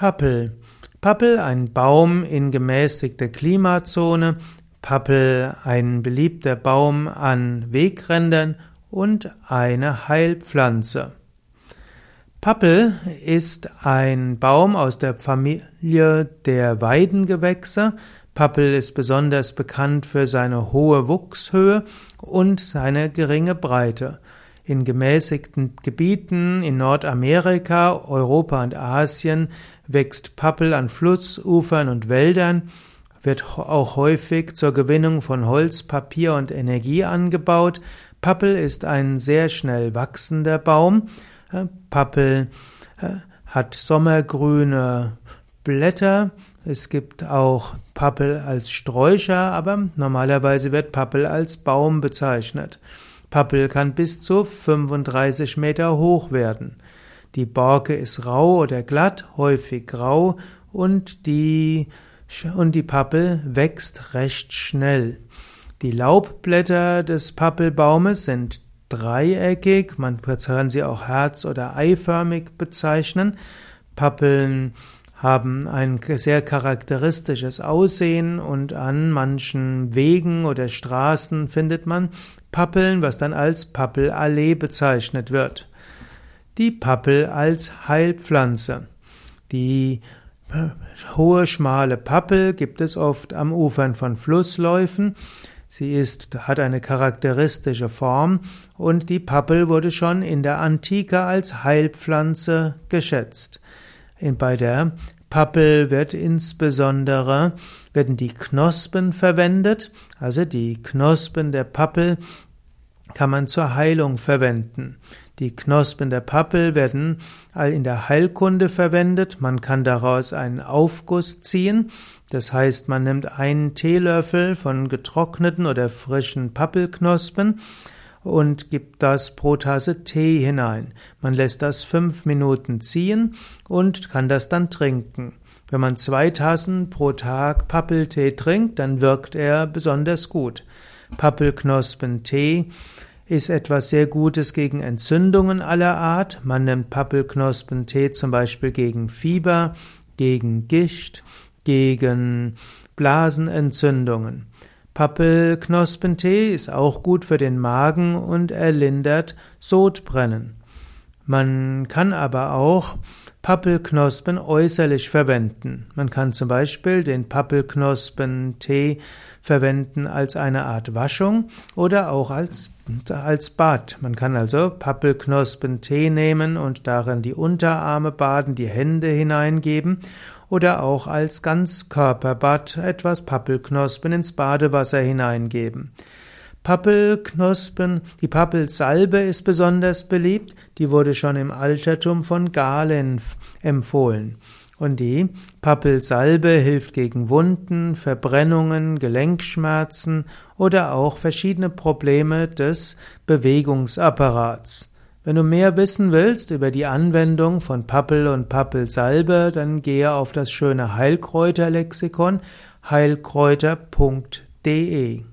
Pappel. Pappel, ein Baum in gemäßigter Klimazone. Pappel, ein beliebter Baum an Wegrändern und eine Heilpflanze. Pappel ist ein Baum aus der Familie der Weidengewächse. Pappel ist besonders bekannt für seine hohe Wuchshöhe und seine geringe Breite. In gemäßigten Gebieten in Nordamerika, Europa und Asien wächst Pappel an Flussufern und Wäldern, wird auch häufig zur Gewinnung von Holz, Papier und Energie angebaut. Pappel ist ein sehr schnell wachsender Baum. Äh, Pappel äh, hat sommergrüne Blätter. Es gibt auch Pappel als Sträucher, aber normalerweise wird Pappel als Baum bezeichnet. Pappel kann bis zu 35 Meter hoch werden. Die Borke ist rau oder glatt, häufig grau und die, und die Pappel wächst recht schnell. Die Laubblätter des Pappelbaumes sind dreieckig, man kann sie auch herz- oder eiförmig bezeichnen. Pappeln haben ein sehr charakteristisches Aussehen und an manchen Wegen oder Straßen findet man Pappeln, was dann als Pappelallee bezeichnet wird. Die Pappel als Heilpflanze. Die hohe, schmale Pappel gibt es oft am Ufern von Flussläufen. Sie ist, hat eine charakteristische Form und die Pappel wurde schon in der Antike als Heilpflanze geschätzt. Bei der Pappel wird insbesondere, werden die Knospen verwendet, also die Knospen der Pappel kann man zur Heilung verwenden. Die Knospen der Pappel werden in der Heilkunde verwendet. Man kann daraus einen Aufguss ziehen. Das heißt, man nimmt einen Teelöffel von getrockneten oder frischen Pappelknospen und gibt das pro Tasse Tee hinein. Man lässt das fünf Minuten ziehen und kann das dann trinken. Wenn man zwei Tassen pro Tag Pappeltee trinkt, dann wirkt er besonders gut. Pappelknospentee ist etwas sehr Gutes gegen Entzündungen aller Art. Man nimmt Pappelknospentee zum Beispiel gegen Fieber, gegen Gischt, gegen Blasenentzündungen. Pappelknospentee ist auch gut für den Magen und er lindert Sodbrennen. Man kann aber auch Pappelknospen äußerlich verwenden. Man kann zum Beispiel den Pappelknospentee verwenden als eine Art Waschung oder auch als, als Bad. Man kann also Pappelknospentee nehmen und darin die Unterarme baden, die Hände hineingeben oder auch als Ganzkörperbad etwas Pappelknospen ins Badewasser hineingeben. Pappelknospen, die Pappelsalbe ist besonders beliebt, die wurde schon im Altertum von Galen empfohlen. Und die Pappelsalbe hilft gegen Wunden, Verbrennungen, Gelenkschmerzen oder auch verschiedene Probleme des Bewegungsapparats. Wenn du mehr wissen willst über die Anwendung von Pappel und Pappelsalbe, dann gehe auf das schöne Heilkräuterlexikon heilkräuter.de